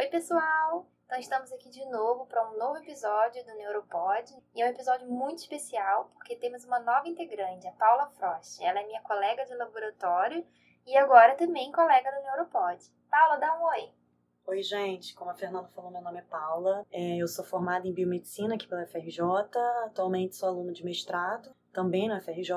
Oi, pessoal! Então estamos aqui de novo para um novo episódio do Neuropod. E é um episódio muito especial porque temos uma nova integrante, a Paula Frost. Ela é minha colega de laboratório e agora também colega do Neuropod. Paula, dá um oi! Oi, gente. Como a Fernanda falou, meu nome é Paula. É, eu sou formada em biomedicina aqui pela FRJ. Atualmente sou aluna de mestrado, também na FRJ,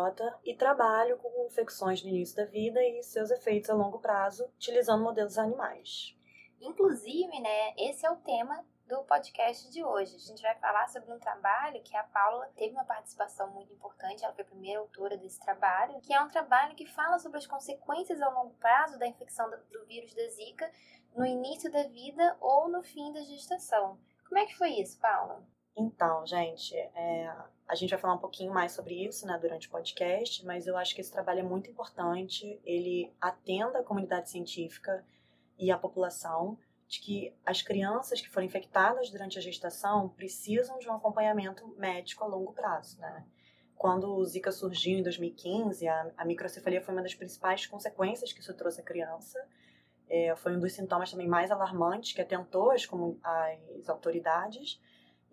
e trabalho com infecções no início da vida e seus efeitos a longo prazo, utilizando modelos animais. Inclusive, né, esse é o tema do podcast de hoje. A gente vai falar sobre um trabalho que a Paula teve uma participação muito importante, ela foi a primeira autora desse trabalho, que é um trabalho que fala sobre as consequências ao longo prazo da infecção do vírus da Zika no início da vida ou no fim da gestação. Como é que foi isso, Paula? Então, gente, é, a gente vai falar um pouquinho mais sobre isso né, durante o podcast, mas eu acho que esse trabalho é muito importante. Ele atenda a comunidade científica, e a população de que as crianças que foram infectadas durante a gestação precisam de um acompanhamento médico a longo prazo, né? Quando o Zika surgiu em 2015, a, a microcefalia foi uma das principais consequências que isso trouxe à criança. É, foi um dos sintomas também mais alarmantes que atentou as, as autoridades.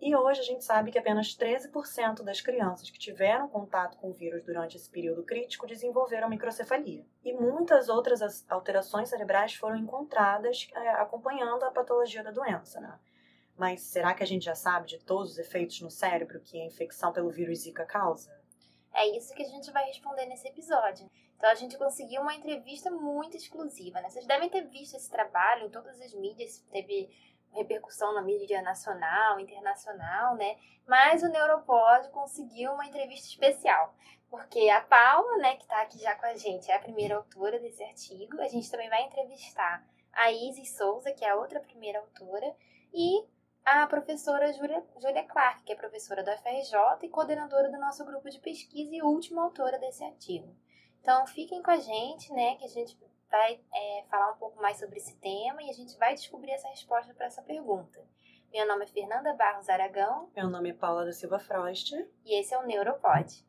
E hoje a gente sabe que apenas 13% das crianças que tiveram contato com o vírus durante esse período crítico desenvolveram microcefalia. E muitas outras alterações cerebrais foram encontradas é, acompanhando a patologia da doença, né? Mas será que a gente já sabe de todos os efeitos no cérebro que a infecção pelo vírus Zika causa? É isso que a gente vai responder nesse episódio. Então a gente conseguiu uma entrevista muito exclusiva, né? Vocês devem ter visto esse trabalho em todas as mídias, teve repercussão na mídia nacional, internacional, né? Mas o Neuropod conseguiu uma entrevista especial, porque a Paula, né, que está aqui já com a gente, é a primeira autora desse artigo. A gente também vai entrevistar a Isis Souza, que é a outra primeira autora, e a professora Júlia, Júlia Clark, que é professora do FRJ e coordenadora do nosso grupo de pesquisa e última autora desse artigo. Então fiquem com a gente, né, que a gente vai é, falar um pouco mais sobre esse tema e a gente vai descobrir essa resposta para essa pergunta. Meu nome é Fernanda Barros Aragão. Meu nome é Paula da Silva Frost. E esse é o Neuropod.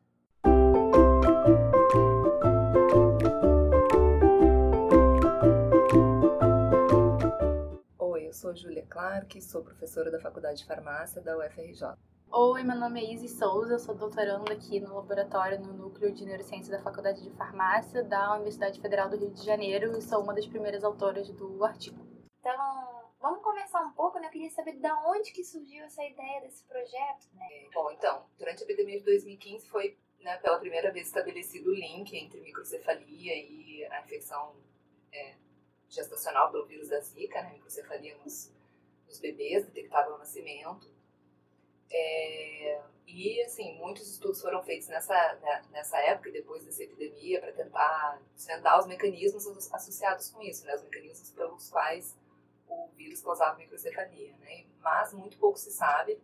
Oi, eu sou Júlia Clark, sou professora da Faculdade de Farmácia da UFRJ. Oi, meu nome é Izzy Souza, eu sou doutoranda aqui no laboratório no Núcleo de Neurociência da Faculdade de Farmácia da Universidade Federal do Rio de Janeiro e sou uma das primeiras autoras do artigo. Então, vamos conversar um pouco, né? Eu queria saber de onde que surgiu essa ideia desse projeto, né? Bom, então, durante a epidemia de 2015 foi né, pela primeira vez estabelecido o link entre microcefalia e a infecção é, gestacional pelo vírus da Zika, né? Microcefalia nos, nos bebês, detectável ao nascimento. É, e, assim, muitos estudos foram feitos nessa, né, nessa época e depois dessa epidemia para tentar desvendar os mecanismos associados com isso, né, os mecanismos pelos quais o vírus causava microcefalia. Né, mas muito pouco se sabe.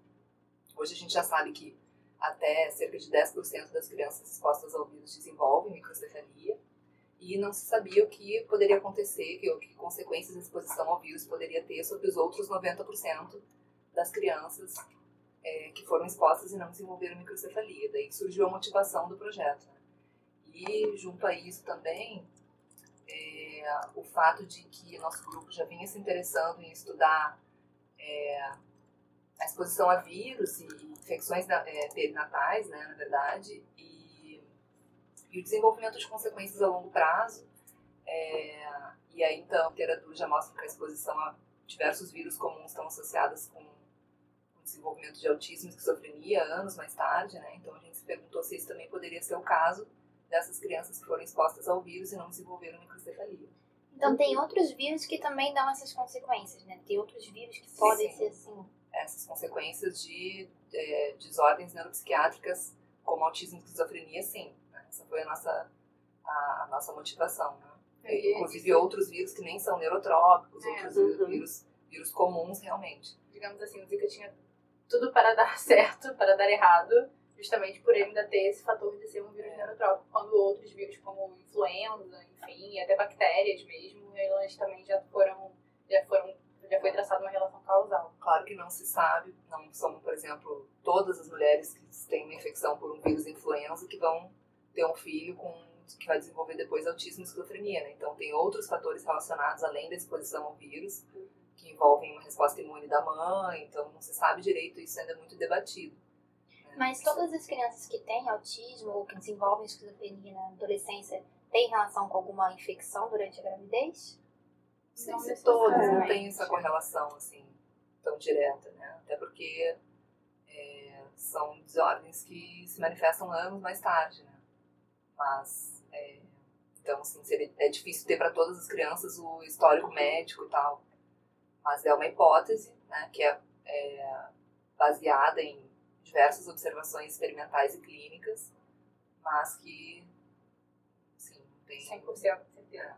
Hoje a gente já sabe que até cerca de 10% das crianças expostas ao vírus desenvolvem microcefalia e não se sabia o que poderia acontecer, que, que consequências a exposição ao vírus poderia ter sobre os outros 90% das crianças é, que foram expostas e não desenvolveram microcefalia. Daí surgiu a motivação do projeto. Né? E, junto a isso também, é, o fato de que nosso grupo já vinha se interessando em estudar é, a exposição a vírus e infecções é, perinatais, né, na verdade, e, e, o desenvolvimento de consequências a longo prazo. É, e aí, então, a literatura já mostra que a exposição a diversos vírus comuns estão associadas com desenvolvimento de autismo e esquizofrenia anos mais tarde, né? Então a gente se perguntou se isso também poderia ser o caso dessas crianças que foram expostas ao vírus e não desenvolveram microcefalia. Então tem outros vírus que também dão essas consequências, né? Tem outros vírus que podem sim. ser assim. Essas consequências de é, desordens neuropsiquiátricas como autismo e esquizofrenia, sim. Né? Essa foi a nossa, a, a nossa motivação, né? E, Inclusive outros vírus que nem são neurotrópicos, é, outros uhum. vírus, vírus comuns realmente. Digamos assim, o Zika tinha tudo para dar certo, para dar errado, justamente por ele ainda ter esse fator de ser um vírus neurotrópico, quando outros vírus como influenza, enfim, até bactérias mesmo, elas também já foram, já foram, já foi traçada uma relação causal. Claro que não se sabe, não são, por exemplo, todas as mulheres que têm uma infecção por um vírus influenza que vão ter um filho com que vai desenvolver depois autismo e esquizofrenia, né? Então tem outros fatores relacionados além da exposição ao vírus que envolvem uma resposta imune da mãe, então não se sabe direito, isso ainda é muito debatido. né? Mas todas as crianças que têm autismo ou que desenvolvem esquizofrenia na adolescência têm relação com alguma infecção durante a gravidez? Não sei Não se todos, não tem essa correlação assim tão direta, né? Até porque é, são desordens que se manifestam anos mais tarde, né? Mas é, então assim seria, é difícil ter para todas as crianças o histórico médico e tal, mas é uma hipótese, né? Que é, é baseada em diversas observações experimentais e clínicas, mas que sim, tem 100% de certeza.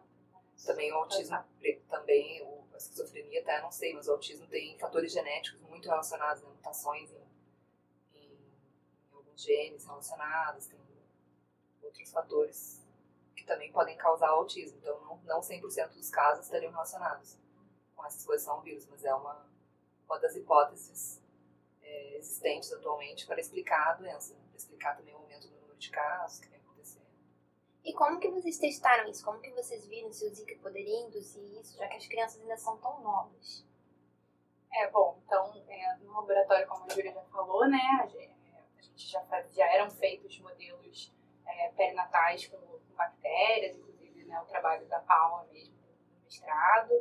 também o autismo, também o, a esquizofrenia até não sei, mas o autismo tem fatores genéticos muito relacionados, né, mutações em, em, em alguns genes relacionados, tem outros fatores que também podem causar o autismo. Então não, não 100% dos casos estariam relacionados com essa exposição ao vírus, mas é uma, uma das hipóteses é, existentes atualmente para explicar a doença, para explicar também o aumento do número de casos que vem acontecendo. E como que vocês testaram isso? Como que vocês viram se o Zika poderia induzir isso, já que as crianças ainda são tão novas? É, bom, então, é, no laboratório, como a Júlia já falou, né, a gente, a gente já, faz, já eram feitos modelos é, perinatais com, com bactérias, inclusive né, o trabalho da Paula mesmo, mestrado.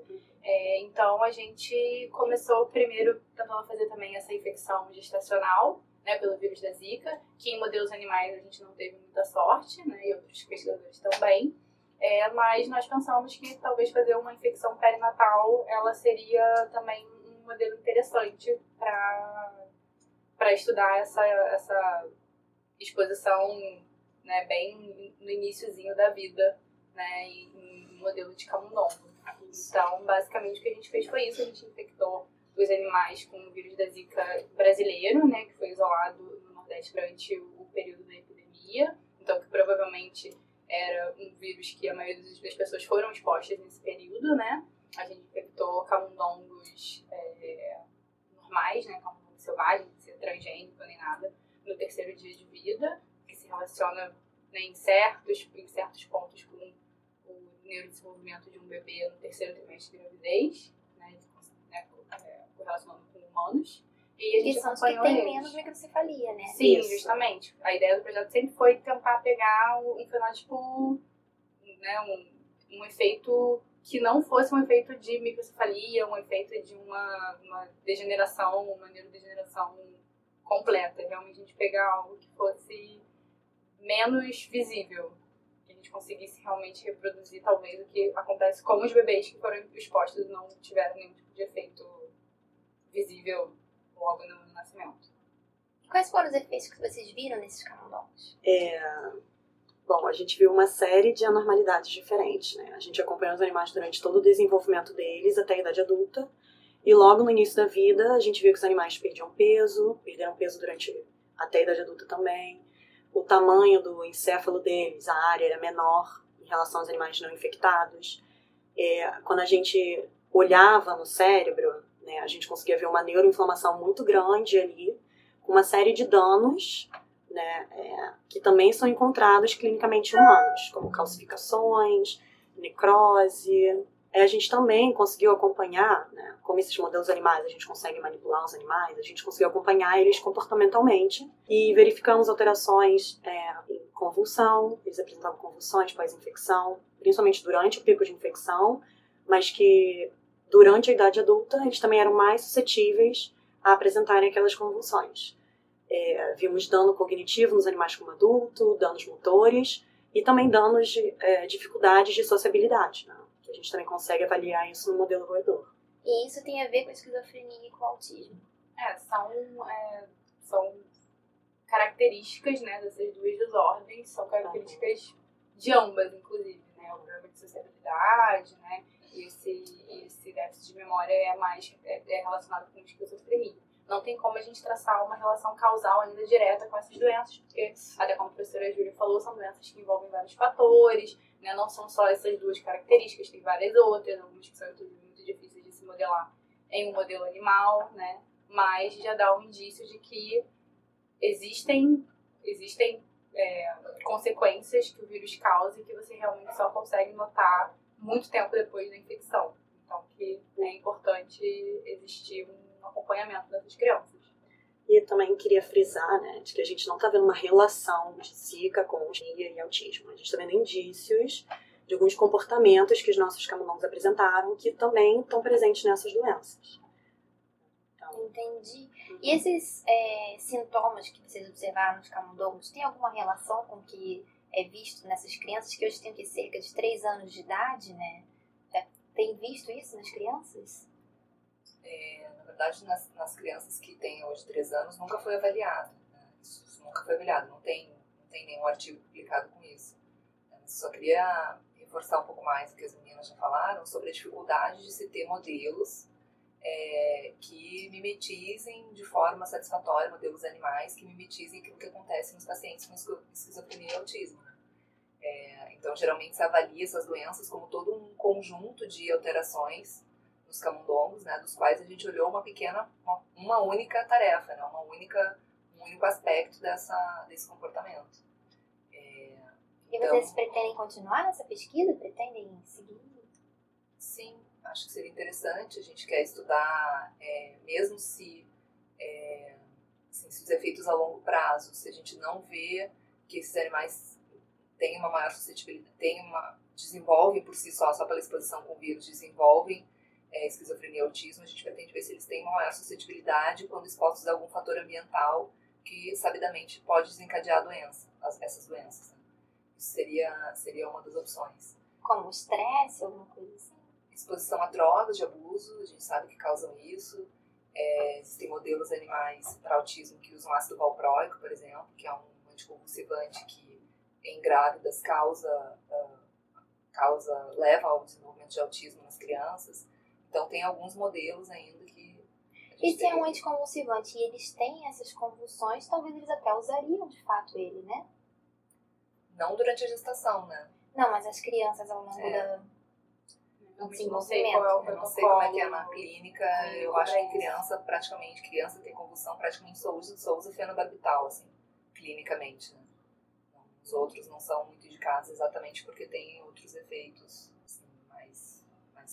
É, então, a gente começou primeiro tentando fazer também essa infecção gestacional, né, pelo vírus da Zika, que em modelos animais a gente não teve muita sorte, né, e outros pesquisadores também. É, mas nós pensamos que talvez fazer uma infecção perinatal ela seria também um modelo interessante para estudar essa, essa exposição né, bem no iníciozinho da vida né, em modelo de camundongo. Então, basicamente, o que a gente fez foi isso. A gente infectou os animais com o vírus da Zika brasileiro, né, que foi isolado no Nordeste durante o período da epidemia. Então, que provavelmente era um vírus que a maioria das pessoas foram expostas nesse período, né? A gente infectou camundongos é, normais, né? Camundongo selvagem, sem transgênico nem nada, no terceiro dia de vida, que se relaciona né, em, certos, em certos pontos com neurodesenvolvimento de um bebê no terceiro trimestre de gravidez, né? né é, correlacionando com humanos. E a gente são os que eles. menos microcefalia, né? Sim, Isso. justamente. A ideia do projeto sempre foi tentar pegar um fenótipo, né, um, um efeito que não fosse um efeito de microcefalia, um efeito de uma, uma degeneração, uma neurodegeneração completa. Realmente a gente pegar algo que fosse menos visível. Gente conseguisse realmente reproduzir, talvez, o que acontece com os bebês que foram expostos e não tiveram nenhum tipo de efeito visível logo no nascimento. Quais foram os efeitos que vocês viram nesses camundongos? É, Bom, a gente viu uma série de anormalidades diferentes, né? A gente acompanhou os animais durante todo o desenvolvimento deles até a idade adulta. E logo no início da vida, a gente viu que os animais perdiam peso, perderam peso durante até a idade adulta também. O tamanho do encéfalo deles, a área era menor em relação aos animais não infectados. É, quando a gente olhava no cérebro, né, a gente conseguia ver uma neuroinflamação muito grande ali, com uma série de danos né, é, que também são encontrados clinicamente humanos, como calcificações, necrose. É, a gente também conseguiu acompanhar, né, como esses modelos animais, a gente consegue manipular os animais, a gente conseguiu acompanhar eles comportamentalmente e verificamos alterações é, em convulsão, eles apresentavam convulsões pós-infecção, principalmente durante o pico de infecção, mas que durante a idade adulta eles também eram mais suscetíveis a apresentarem aquelas convulsões. É, vimos dano cognitivo nos animais como adulto, danos motores e também danos de é, dificuldades de sociabilidade, né? Que a gente também consegue avaliar isso no modelo roedor. E isso tem a ver com a esquizofrenia e com o autismo. É, são, é, são características né, dessas duas desordens, são características de ambas, inclusive. Né? O problema de sociabilidade, né? E esse, esse déficit de memória é mais é, é relacionado com esquizofrenia. Não tem como a gente traçar uma relação causal ainda direta com essas doenças, porque, até como a professora Júlia falou, são doenças que envolvem vários fatores, né? não são só essas duas características, tem várias outras, algumas que são muito difíceis de se modelar em um modelo animal, né? mas já dá um indício de que existem, existem é, consequências que o vírus causa e que você realmente só consegue notar muito tempo depois da infecção. Então, que é importante existir um acompanhamento dessas crianças. E também queria frisar, né, de que a gente não está vendo uma relação de Zika com dia e autismo. A gente está vendo indícios de alguns comportamentos que os nossos camundongos apresentaram que também estão presentes nessas doenças. Então, Entendi. E esses é, sintomas que vocês observaram nos camundongos, tem alguma relação com o que é visto nessas crianças que hoje têm que cerca de 3 anos de idade, né? Já tem visto isso nas crianças? É, verdade, nas, nas, crianças que têm hoje 3 anos, nunca foi avaliado. Né? Isso, isso, nunca foi avaliado, não tem, não tem nenhum artigo publicado com isso. Eu só queria reforçar um pouco mais o que as meninas já falaram sobre a dificuldade de se ter modelos é, que mimetizem de forma satisfatória modelos animais que mimetizem aquilo que acontece nos pacientes com esquizofrenia e autismo. É, então, geralmente se avalia essas doenças como todo um conjunto de alterações nos camundongos, né, dos quais a gente olhou uma pequena, uma, uma única tarefa, né, uma única, um único aspecto dessa, desse comportamento. É, e então, vocês pretendem continuar nessa pesquisa? Pretendem seguir? Sim, acho que seria interessante. A gente quer estudar, é, mesmo se, é, assim, se os efeitos a longo prazo, se a gente não vê que esses animais têm uma maior suscetibilidade, têm uma, desenvolvem por si só, só pela exposição com o vírus, desenvolvem é, esquizofrenia e autismo, a gente pretende ver se eles têm maior suscetibilidade quando expostos a algum fator ambiental que, sabidamente, pode desencadear a doença, as, essas doenças. Né? Isso seria, seria uma das opções. Como estresse, alguma coisa assim? exposição a drogas de abuso, a gente sabe que causam isso. É, existem modelos animais para autismo que usam ácido valproico, por exemplo, que é um anticonvulsivante que em grávidas causa, uh, causa leva ao desenvolvimento de autismo nas crianças. Então tem alguns modelos ainda que. E se é um anticonvulsivante e eles têm essas convulsões, talvez eles até usariam de fato ele, né? Não durante a gestação, né? Não, mas as crianças ao longo é. da não sei qual é o Eu não sei como é que é na clínica. Eu acho que criança, praticamente, criança tem convulsão, praticamente só usa, só usa fenobarbital, assim, clinicamente, né? Os outros não são muito indicados exatamente porque tem outros efeitos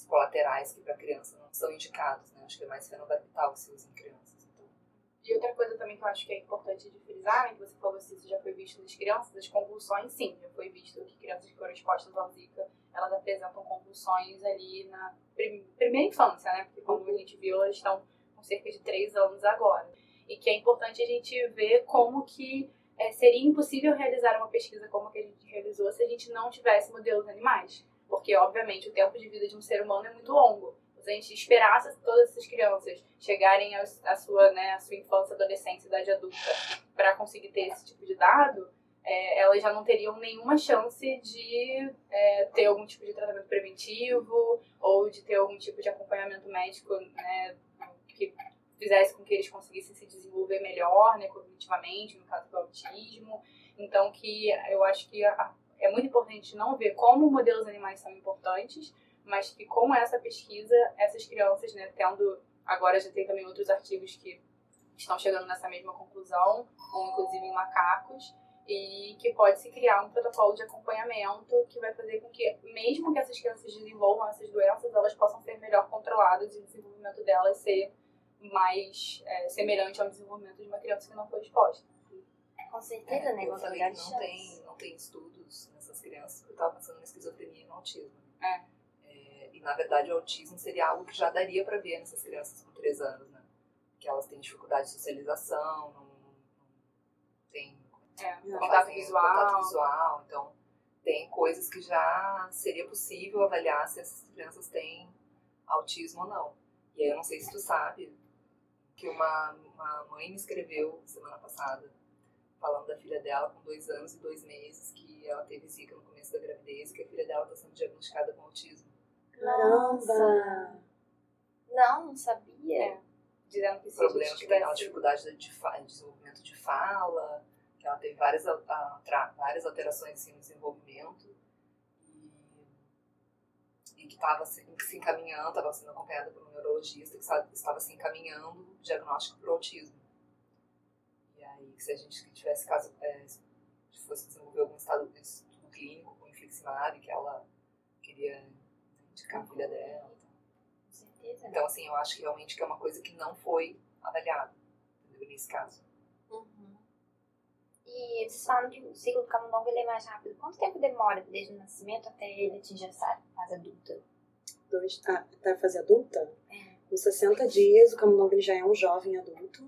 colaterais que para criança não são indicados, né? Acho que é mais fenobarbital que se usa em crianças. Então. E outra coisa também que eu acho que é importante de frisar, né, que você falou se isso já foi visto nas crianças, as convulsões, sim, já foi visto que crianças que foram expostas ao Zika elas apresentam convulsões ali na prim primeira infância, né? Porque como a gente viu, elas estão com cerca de 3 anos agora. E que é importante a gente ver como que é, seria impossível realizar uma pesquisa como a que a gente realizou se a gente não tivesse modelos animais. Porque, obviamente, o tempo de vida de um ser humano é muito longo. Se a gente esperasse todas essas crianças chegarem à sua, né, à sua infância, adolescência, idade adulta, para conseguir ter esse tipo de dado, é, elas já não teriam nenhuma chance de é, ter algum tipo de tratamento preventivo ou de ter algum tipo de acompanhamento médico né, que fizesse com que eles conseguissem se desenvolver melhor né, cognitivamente, no caso do autismo. Então, que eu acho que a, é muito importante não ver como modelos animais são importantes, mas que com essa pesquisa, essas crianças, né, tendo. Agora já tem também outros artigos que estão chegando nessa mesma conclusão, ou inclusive em macacos, e que pode se criar um protocolo de acompanhamento que vai fazer com que, mesmo que essas crianças desenvolvam essas doenças, elas possam ser melhor controladas e o desenvolvimento delas ser mais é, semelhante ao desenvolvimento de uma criança que não foi exposta. Com certeza, é, né? Eu falei que não tem, não tem estudos nessas crianças, eu estava pensando na esquizofrenia e no autismo. É. é. E, na verdade, o autismo seria algo que já daria para ver nessas crianças com 3 anos, né? Que elas têm dificuldade de socialização, não, não tem é, contato visual. contato visual. Então, tem coisas que já seria possível avaliar se essas crianças têm autismo ou não. E aí eu não sei se tu sabe que uma, uma mãe me escreveu semana passada falando da filha dela com dois anos e dois meses que ela teve zika no começo da gravidez e que a filha dela está sendo diagnosticada com autismo. Caramba! Não, não sabia. É. Dizendo que o problema é que tem ela dificuldade de, de desenvolvimento de fala, ela teve várias, várias alterações assim, no desenvolvimento e, que estava se, se encaminhando, estava sendo acompanhada por um neurologista que estava se encaminhando o diagnóstico para o autismo. E aí, se a gente tivesse caso, é, fosse desenvolver algum estado, estudo clínico com infliximab, que ela queria indicar a filha dela. certeza. Então, assim, eu acho que realmente que é uma coisa que não foi avaliada entendeu? nesse caso. Uhum. E vocês falam que o ciclo do camundongo ele é mais rápido. Quanto tempo demora desde o nascimento até ele atingir essa fase adulta? Dois, ah, até a fase adulta, É. com 60 dias, o camundongo ele já é um jovem adulto,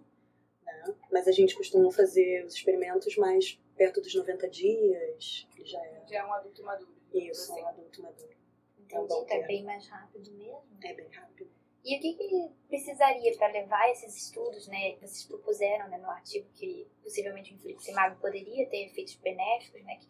né? Mas a gente costuma fazer os experimentos mais perto dos 90 dias, ele já é Já é um adulto maduro. isso, Assim. um adulto maduro. Entendi, então é bem mais rápido mesmo. É bem rápido. E o que, que precisaria para levar esses estudos, né? que Vocês propuseram né, no artigo que possivelmente o infliximab poderia ter efeitos benéficos, né? O que,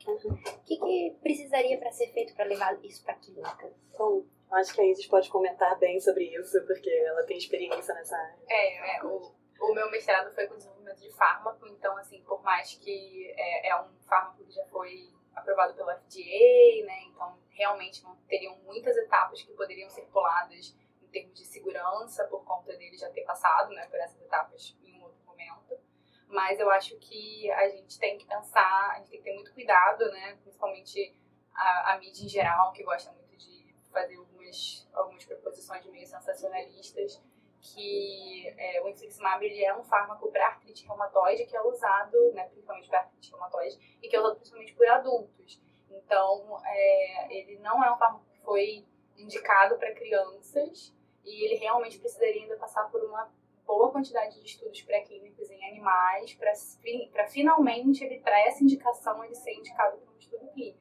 que, que, que precisaria para ser feito para levar isso para a clínica? Bom, eu acho que a Isis pode comentar bem sobre isso, porque ela tem experiência nessa área. É, é o, o meu mestrado foi com desenvolvimento de fármaco, então, assim, por mais que é, é um fármaco que já foi aprovado pelo FDA, né, então realmente não teriam muitas etapas que poderiam ser puladas em termos de segurança por conta dele já ter passado, né, por essas etapas em um outro momento. Mas eu acho que a gente tem que pensar, a gente tem que ter muito cuidado, né, principalmente a, a mídia em geral, que gosta muito de fazer algumas, algumas proposições meio sensacionalistas, que é, o infliximab ele é um fármaco para artrite reumatoide que é usado, né, principalmente para artrite reumatoide, e que é usado principalmente por adultos. Então, é, ele não é um fármaco que foi indicado para crianças e ele realmente precisaria ainda passar por uma boa quantidade de estudos pré-clínicos em animais para finalmente ele para essa indicação ele ser indicado para um estudo clínico.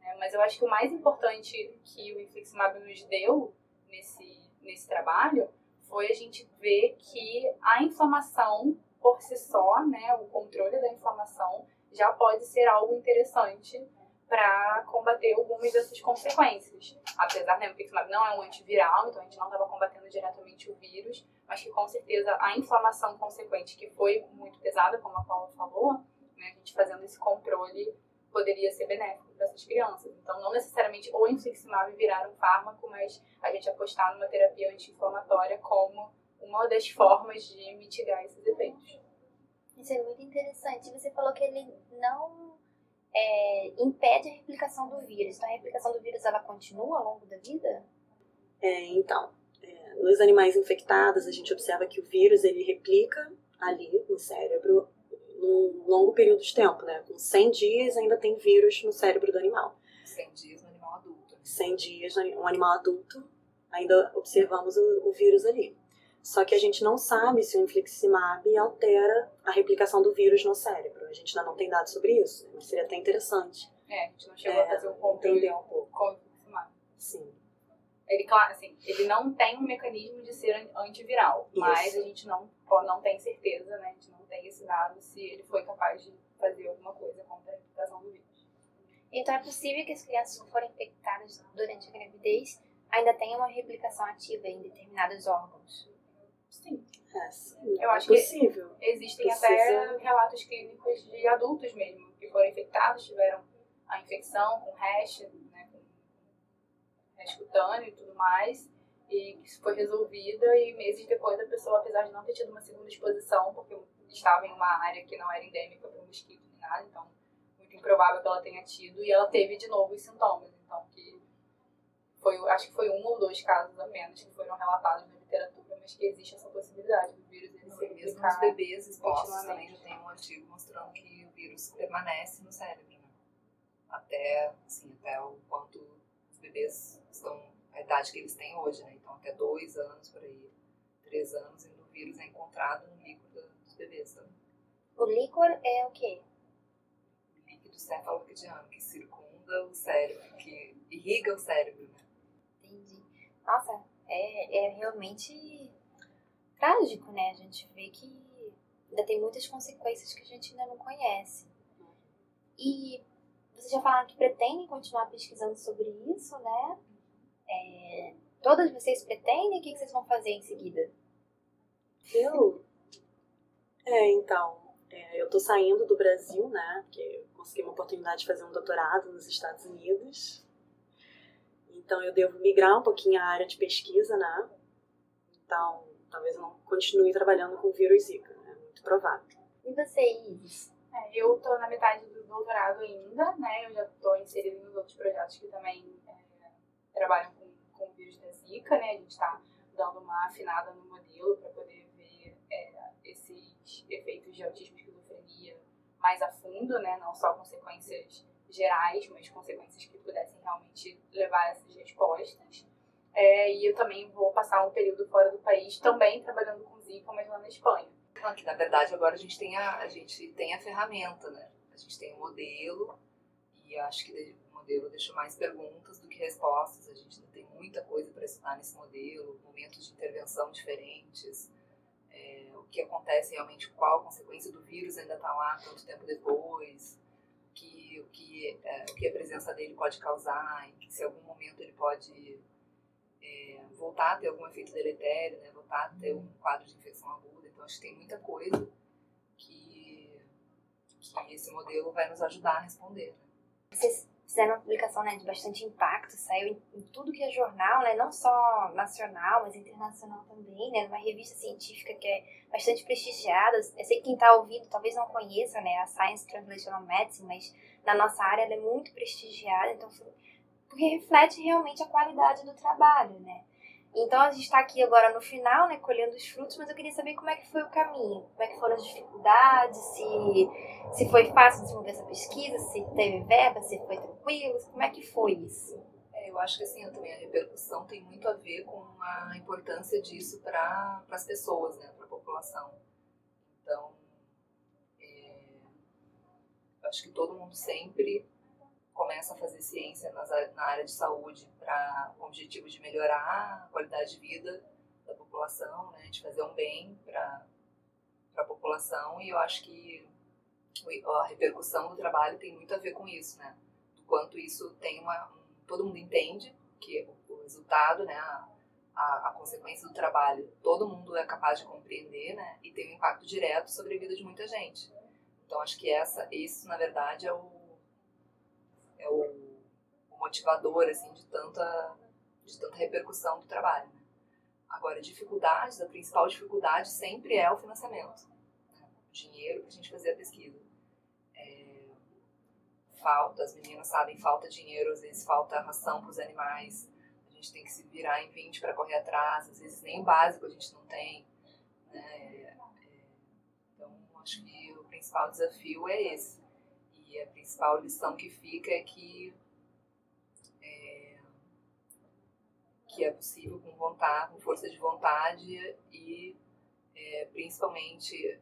né? mas eu acho que o mais importante que o infliximab nos deu nesse, nesse trabalho foi a gente ver que a inflamação por si só, né, o controle da inflamação já pode ser algo interessante para combater algumas dessas consequências. Apesar, né, o infliximab não é um antiviral, então a gente não estava combatendo diretamente o vírus, mas que com certeza a inflamação consequente, que foi muito pesada, como a Paula falou, né, a gente fazendo esse controle poderia ser benéfico para essas crianças. Então, não necessariamente o infliximab virar um fármaco, mas a gente apostar numa terapia anti-inflamatória como uma das formas de mitigar esses efeitos. Isso é muito interessante. Você falou que ele não é, impede a replicação do vírus. Então a replicação do vírus ela continua ao longo da vida? É, então, é, nos animais infectados, a gente observa que o vírus ele replica ali no cérebro num longo período de tempo, né? Com 100 dias ainda tem vírus no cérebro do animal. 100 dias no animal adulto. né? 100 dias, um animal adulto, ainda observamos o, o vírus ali. Só que a gente não sabe se o infliximab altera a replicação do vírus no cérebro. A gente ainda não tem dados sobre isso, né? mas seria até interessante É, a gente não chegou É, a fazer um controle entender um pouco. com o infliximab. Sim. Ele, claro, assim, ele não tem um mecanismo de ser an- antiviral, Isso. mas a gente não, não tem certeza, né? A gente não tem esse dado se ele foi capaz de fazer alguma coisa contra a replicação do vírus. Então é possível que as crianças que forem infectadas durante a gravidez ainda tenham uma replicação ativa em determinados órgãos. Sim. É, sim, Eu é acho que- possível. Existem Precisa- até relatos clínicos de adultos mesmo, que foram infectados, tiveram a infecção com hash, né, com hash cutâneo e tudo mais, e que isso foi resolvida e meses depois a pessoa, apesar de não ter tido uma segunda exposição, porque estava em uma área que não era endêmica para o mosquito nem nada, então muito improvável que ela tenha tido, e ela teve de novo os sintomas, então que foi, acho que foi um ou dois casos apenas que foram relatados na literatura, mas que existe essa possibilidade do vírus ele se Mesmo nos replicar. bebês também já tem um artigo mostrando que o vírus permanece no cérebro, né? Até, assim, até o quanto os bebês estão, a idade que eles têm hoje, né? Então até dois anos por aí, três anos, e o vírus é encontrado no líquido O líquor é o quê? O líquido cefalorraquidiano, que circunda o cérebro, que irriga o cérebro, né? Entendi. Nossa, é, é realmente trágico, né? A gente vê que ainda tem muitas consequências que a gente ainda não conhece. E vocês já falaram que pretendem continuar pesquisando sobre isso, né? É, todas vocês pretendem? O que vocês vão fazer em seguida? Eu? É, então, é, eu tô saindo do Brasil, né? Porque eu consegui uma oportunidade de fazer um doutorado nos Estados Unidos. Então eu devo migrar um pouquinho a área de pesquisa, né? Então, talvez eu não continue trabalhando com vírus Zika, né? Muito provável. E você, Isis? É, eu tô na metade do doutorado ainda, né? Eu já tô inserida nos outros projetos que também é, trabalham com, com o vírus da Zika, né? A gente tá dando uma afinada no modelo para poder efeitos de autismo e esquizofrenia mais a fundo, né? Não só consequências gerais, mas consequências que pudessem realmente levar a essas respostas. É, e eu também vou passar um período fora do país, também trabalhando com Zika, mas lá na Espanha. Que, na verdade, agora a gente tem a, a, gente tem a ferramenta, né? A gente tem o um modelo e acho que o modelo deixa mais perguntas do que respostas. A gente tem muita coisa para estudar nesse modelo, momentos de intervenção diferentes, que acontece realmente, qual a consequência do vírus ainda está lá tanto tempo depois, que, o, que, é, o que a presença dele pode causar, e se em algum momento ele pode é, voltar a ter algum efeito deletério, né? voltar a ter um quadro de infecção aguda. Então, acho que tem muita coisa que, que esse modelo vai nos ajudar a responder. Né? Fizeram uma publicação né, de bastante impacto, saiu em, em, tudo que é jornal, né, não só nacional, mas internacional também, né, numa revista científica que é bastante prestigiada. Eu sei que quem está ouvindo talvez não conheça né, a Science Translational Medicine, mas na nossa área ela é muito prestigiada, então porque reflete realmente a qualidade do trabalho, né? Então a gente está aqui agora no final, né, colhendo os frutos, mas eu queria saber como é que foi o caminho, como é que foram as dificuldades, se, se foi fácil desenvolver essa pesquisa, se teve verba, se foi tranquilo, como é que foi isso? É, eu acho que assim, também a repercussão tem muito a ver com a importância disso para as pessoas, né, para a população. Então, é, acho que todo mundo sempre começa a fazer ciência nas, na área de saúde para o objetivo de melhorar a qualidade de vida da população, né, de fazer um bem para a população e eu acho que a repercussão do trabalho tem muito a ver com isso, né, do quanto isso tem uma um, todo mundo entende que o, o resultado, né, a, a, a, consequência do trabalho, todo mundo é capaz de compreender, né, e tem um impacto direto sobre a vida de muita gente. Então acho que essa, isso na verdade é o é o, o motivador assim de tanta de tanta repercussão do trabalho. Né? Agora, dificuldades, a principal dificuldade sempre é o financiamento, né? o dinheiro para a gente fazer a pesquisa. É, falta, as meninas sabem, falta dinheiro, às vezes falta ração para os animais, a gente tem que se virar em 20 para correr atrás, às vezes nem o básico a gente não tem. Né? É, então, acho que o principal desafio é esse a principal lição que fica é que é, que é possível com vontade, com força de vontade e é, principalmente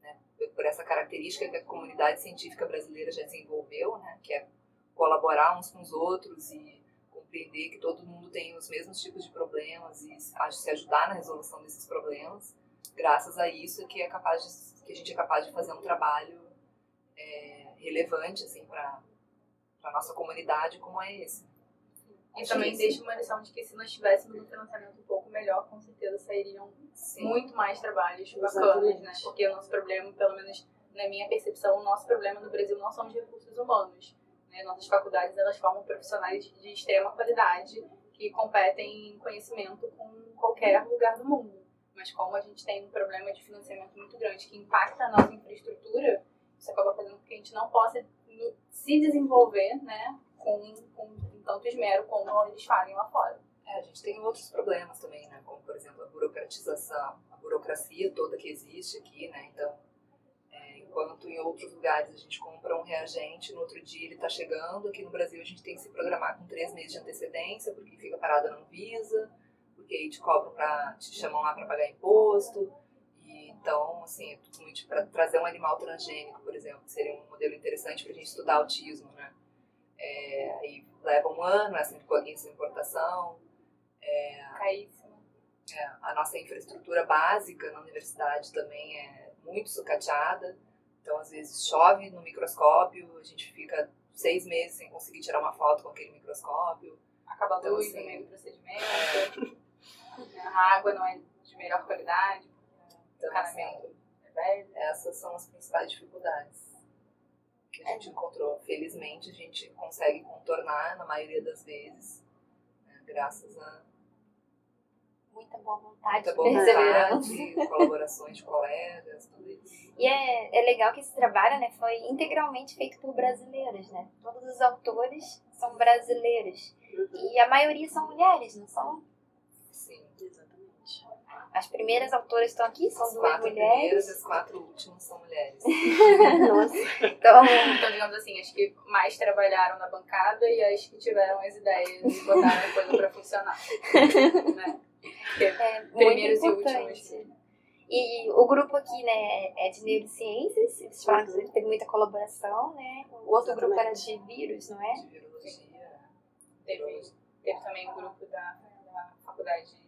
né, por essa característica que a comunidade científica brasileira já desenvolveu, né, que é colaborar uns com os outros e compreender que todo mundo tem os mesmos tipos de problemas e se ajudar na resolução desses problemas. Graças a isso é que é capaz de, que a gente é capaz de fazer um trabalho é, relevante assim para a nossa comunidade como é esse. E Acho também deixa uma lição de que se nós tivéssemos um financiamento um pouco melhor, com certeza sairiam Sim. muito mais trabalhos bacanas, né? Porque o nosso problema, pelo menos na minha percepção, o nosso problema no Brasil não são os recursos humanos. Né? Nossas faculdades, elas formam profissionais de extrema qualidade que competem em conhecimento com qualquer lugar do mundo. Mas como a gente tem um problema de financiamento muito grande que impacta a nossa infraestrutura, isso acaba fazendo com que a gente não possa se desenvolver, né, com, com tanto esmero como eles fazem lá fora. É, a gente tem outros problemas também, né, como por exemplo a burocratização, a burocracia toda que existe aqui, né, então é, enquanto em outros lugares a gente compra um reagente, no outro dia ele está chegando, aqui no Brasil a gente tem que se programar com três meses de antecedência, porque fica parada não visa, porque aí te cobram para te chamam lá para pagar imposto, então, assim, para trazer um animal transgênico, por exemplo, que seria um modelo interessante para a gente estudar autismo, né? É, aí leva um ano essa, importação. É, Caríssimo. É, a nossa infraestrutura básica na universidade também é muito sucateada. Então, às vezes chove no microscópio, a gente fica seis meses sem conseguir tirar uma foto com aquele microscópio. Acaba a então, assim, no meio do procedimento. A água não é de melhor qualidade. Então, assim, é essas são as principais dificuldades que a gente encontrou. Felizmente, a gente consegue contornar na maioria das vezes, né, graças a muita boa vontade, muita boa vontade colaborações de colegas, tudo isso. E é, é legal que esse trabalho né, foi integralmente feito por brasileiros, né? Todos os autores são brasileiros. Uhum. E a maioria são mulheres, não são? As primeiras autoras estão aqui, são As duas mulheres. primeiras as quatro últimas são mulheres. Nossa. Então, Então, digamos assim, as que mais trabalharam na bancada e as que tiveram as ideias e botaram a coisa pra funcionar. né? Porque é Primeiros e últimos. E o grupo aqui, né, é de neurociências, eles falaram que teve muita colaboração, né? O outro grupo era de vírus, não é? De virologia. teve, teve também um grupo da, da Faculdade de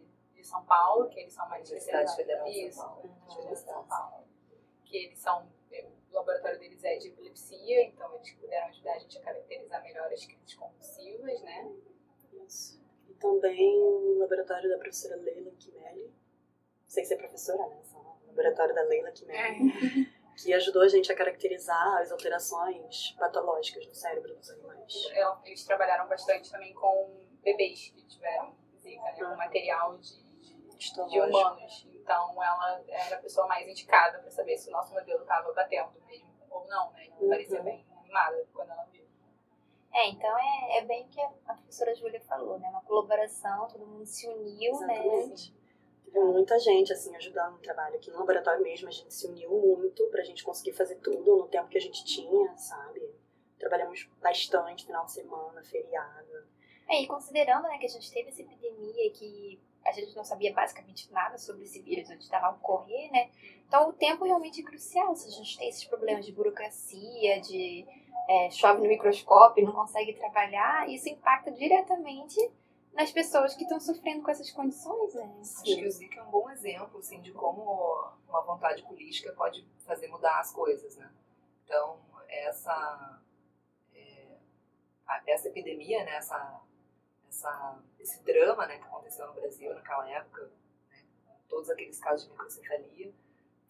São Paulo, que eles são mais Universidade. Federal de Isso, São Paulo. Universidade de São Paulo. Que eles são. O laboratório deles é de epilepsia, então eles puderam ajudar a gente a caracterizar melhor as crises convulsivas, né? Isso. E também o laboratório da professora Leila Kimelli, sem ser professora, né? Só o laboratório da Leila Kimelli, que ajudou a gente a caracterizar as alterações patológicas no cérebro dos animais. Ela- Eles trabalharam bastante também com bebês que tiveram zika, né? Com Ah. material de, de, humanos. Então ela era a pessoa mais indicada para saber se o nosso modelo estava batendo mesmo ou não, né? Ela Uhum. parecia bem animada quando ela viu. É, então é, é bem o que a a professora Júlia falou, né? Uma colaboração, todo mundo se uniu, né? Exatamente. Teve muita gente, assim, ajudando no trabalho. Aqui no laboratório mesmo, a gente se uniu muito pra gente conseguir fazer tudo no tempo que a gente tinha, sabe? Trabalhamos bastante, final de semana, feriado. É, e considerando né, que a gente teve essa epidemia que a gente não sabia basicamente nada sobre esse vírus onde estava a ocorrer, né? Então o tempo realmente é crucial. Se a gente tem esses problemas de burocracia, de é, chove no microscópio, não consegue trabalhar, isso impacta diretamente nas pessoas que estão sofrendo com essas condições, né? Acho que o Zika é um bom exemplo assim, de como uma vontade política pode fazer mudar as coisas. Né? Então, essa, é, essa epidemia, né, essa, essa, esse drama né, que aconteceu no Brasil naquela época, né, todos aqueles casos de microcefalia,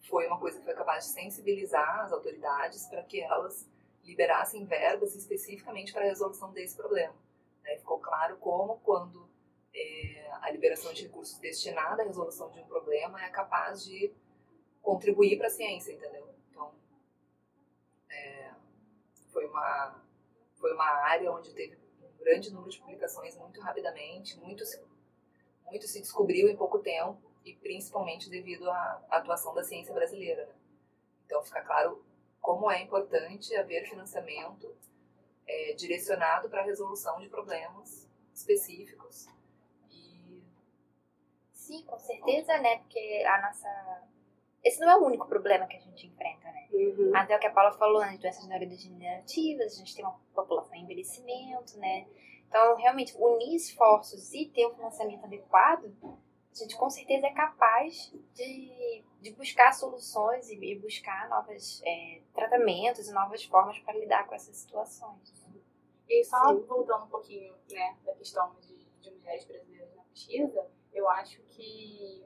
foi uma coisa que foi capaz de sensibilizar as autoridades para que elas liberassem verbas especificamente para a resolução desse problema. né? Ficou claro como, quando é, a liberação de recursos destinada à resolução de um problema é capaz de contribuir para a ciência, entendeu? Então, é, foi, uma, foi uma área onde teve grande número de publicações muito rapidamente, muito se, muito se descobriu em pouco tempo, e principalmente devido à atuação da ciência brasileira. né? Então, fica claro como é importante haver financiamento é, direcionado para a resolução de problemas específicos e Sim, com certeza, né? Porque a nossa. Esse não é o único problema que a gente enfrenta, né? Uhum. Até o que a Paula falou, né? Doenças neurodegenerativas, a gente tem uma população em envelhecimento, né? Então, realmente, unir esforços e ter um financiamento adequado, a gente com certeza é capaz de, de buscar soluções e, e buscar novos tratamentos e novas formas para lidar com essas situações. E só Sim. voltando um pouquinho né, da questão de, de mulheres brasileiras na pesquisa, eu acho que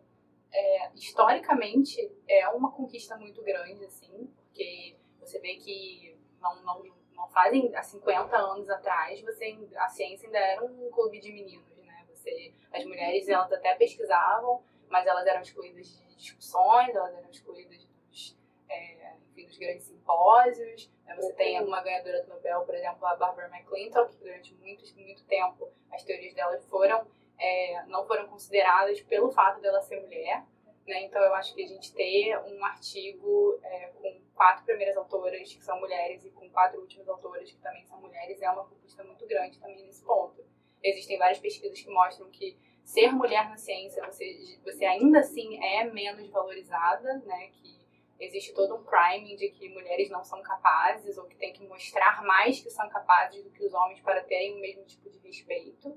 é, historicamente é uma conquista muito grande, assim, porque você vê que não, não, não fazem há 50 anos atrás, você, a ciência ainda era um clube de meninos, né? Você, as mulheres, elas até pesquisavam, mas elas eram excluídas de discussões, elas eram excluídas dos, é, enfim, dos grandes simpósios. né? Você tem uma ganhadora do Nobel, por exemplo, a Barbara McClintock, que durante muito, muito tempo as teorias dela foram, é, não foram consideradas pelo fato dela ser mulher. Né? Então, eu acho que a gente ter um artigo é, com quatro primeiras autoras que são mulheres e com quatro últimas autoras que também são mulheres é uma conquista muito grande também nesse ponto. Existem várias pesquisas que mostram que ser mulher na ciência, você, você ainda assim é menos valorizada, né? Que existe todo um priming de que mulheres não são capazes ou que tem que mostrar mais que são capazes do que os homens para terem o mesmo tipo de respeito.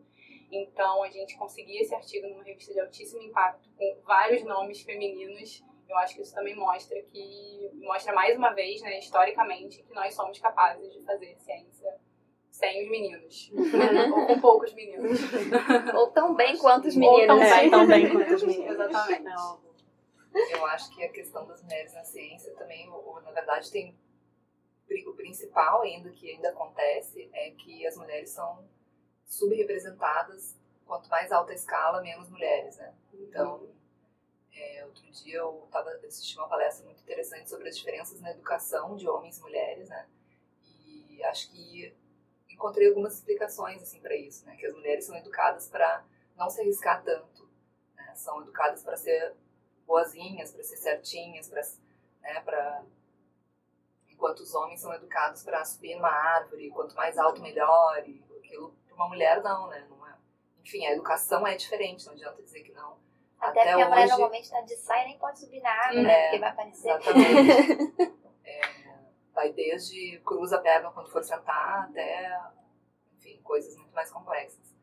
Então, a gente conseguir esse artigo numa revista de altíssimo impacto com vários nomes femininos, eu acho que isso também mostra que mostra mais uma vez, né, historicamente, que nós somos capazes de fazer ciência sem os meninos, ou com poucos meninos. Ou tão bem quanto os Ou meninos. tão né? É, tão bem quanto os meninos. Exatamente. É eu acho que a questão das mulheres na ciência também, ou- ou, na verdade, tem o principal ainda que ainda acontece é que as mulheres são subrepresentadas quanto mais alta a escala, menos mulheres, né? Então, é, outro dia eu estava assistindo uma palestra muito interessante sobre as diferenças na educação de homens e mulheres, né? E acho que encontrei algumas explicações assim para isso, né? Que as mulheres são educadas para não se arriscar tanto, né? São educadas para ser boazinhas, para ser certinhas, para né, pra... enquanto os homens são educados para subir numa árvore, quanto mais alto melhor, e aquilo para uma mulher não, né? Não é... Enfim, a educação é diferente, não adianta dizer que não. Até, Até porque hoje... a mulher normalmente tá de saia nem pode subir na árvore, né? é, né? Porque vai aparecer. Exatamente. é, vai desde cruza a perna quando for sentar até, enfim, coisas muito mais complexas.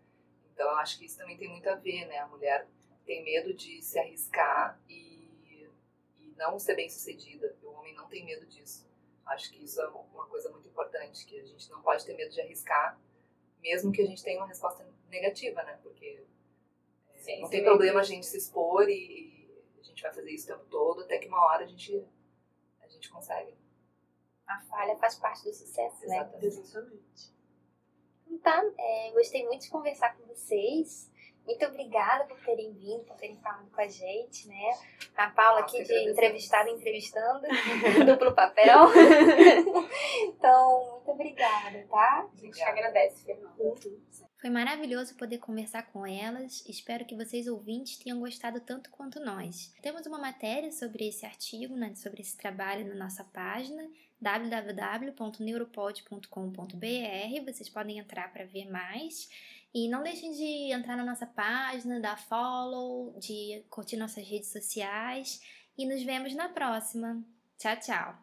Então eu acho que isso também tem muito a ver, né? A mulher tem medo de se arriscar e, e não ser bem sucedida. O homem não tem medo disso. Acho que isso é uma coisa muito importante, que a gente não pode ter medo de arriscar, mesmo que a gente tenha uma resposta negativa, né? Porque é, sim, não sim, tem problema a gente se expor e, e, a gente vai fazer isso o tempo todo, até que uma hora a gente, a gente consegue. A falha faz parte do sucesso, né? Exatamente. né? Exatamente. Então tá, é, gostei muito de conversar com vocês. Muito obrigada por terem vindo, por terem falado com a gente, né? A Paula aqui de entrevistada entrevistando, duplo papel. então, muito obrigada, tá? A gente agradece, Fernanda. Foi maravilhoso poder conversar com elas. Espero que vocês ouvintes tenham gostado tanto quanto nós. Temos uma matéria sobre esse artigo, né, sobre esse trabalho na nossa página www.neuropod.com.br. Vocês podem entrar para ver mais. E não deixem de entrar na nossa página, dar follow, de curtir nossas redes sociais. E nos vemos na próxima. Tchau, tchau!